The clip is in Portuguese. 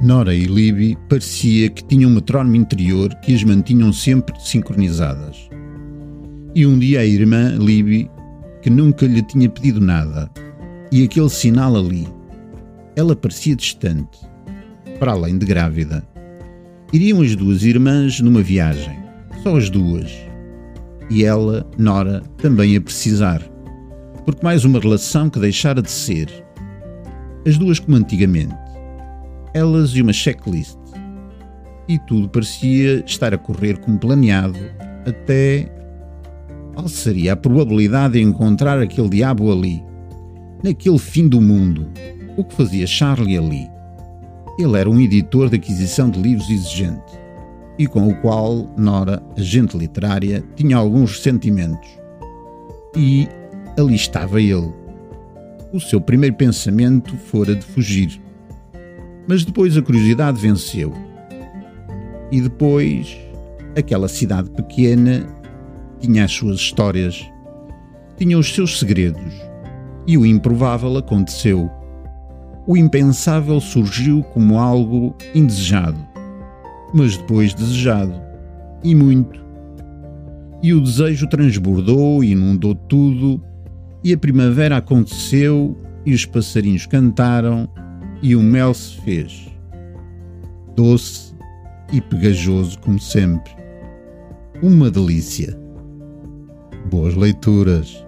Nora e Libby parecia que tinham um metrónomo interior que as mantinham sempre sincronizadas. E um dia a irmã Libby, que nunca lhe tinha pedido nada, e aquele sinal ali, ela parecia distante, para além de grávida. Iriam as duas irmãs numa viagem, só as duas. E ela, Nora, também a precisar, porque mais uma relação que deixara de ser. As duas como antigamente elas e uma checklist. E tudo parecia estar a correr como planeado, até. Qual seria a probabilidade de encontrar aquele diabo ali? Naquele fim do mundo. O que fazia Charlie ali? Ele era um editor de aquisição de livros exigente e com o qual Nora, agente literária, tinha alguns ressentimentos. E ali estava ele. O seu primeiro pensamento fora de fugir. Mas depois a curiosidade venceu. E depois, aquela cidade pequena tinha as suas histórias, tinha os seus segredos. E o improvável aconteceu. O impensável surgiu como algo indesejado, mas depois desejado. E muito. E o desejo transbordou inundou tudo, e a primavera aconteceu, e os passarinhos cantaram, e o mel se fez, doce e pegajoso como sempre. Uma delícia. Boas leituras.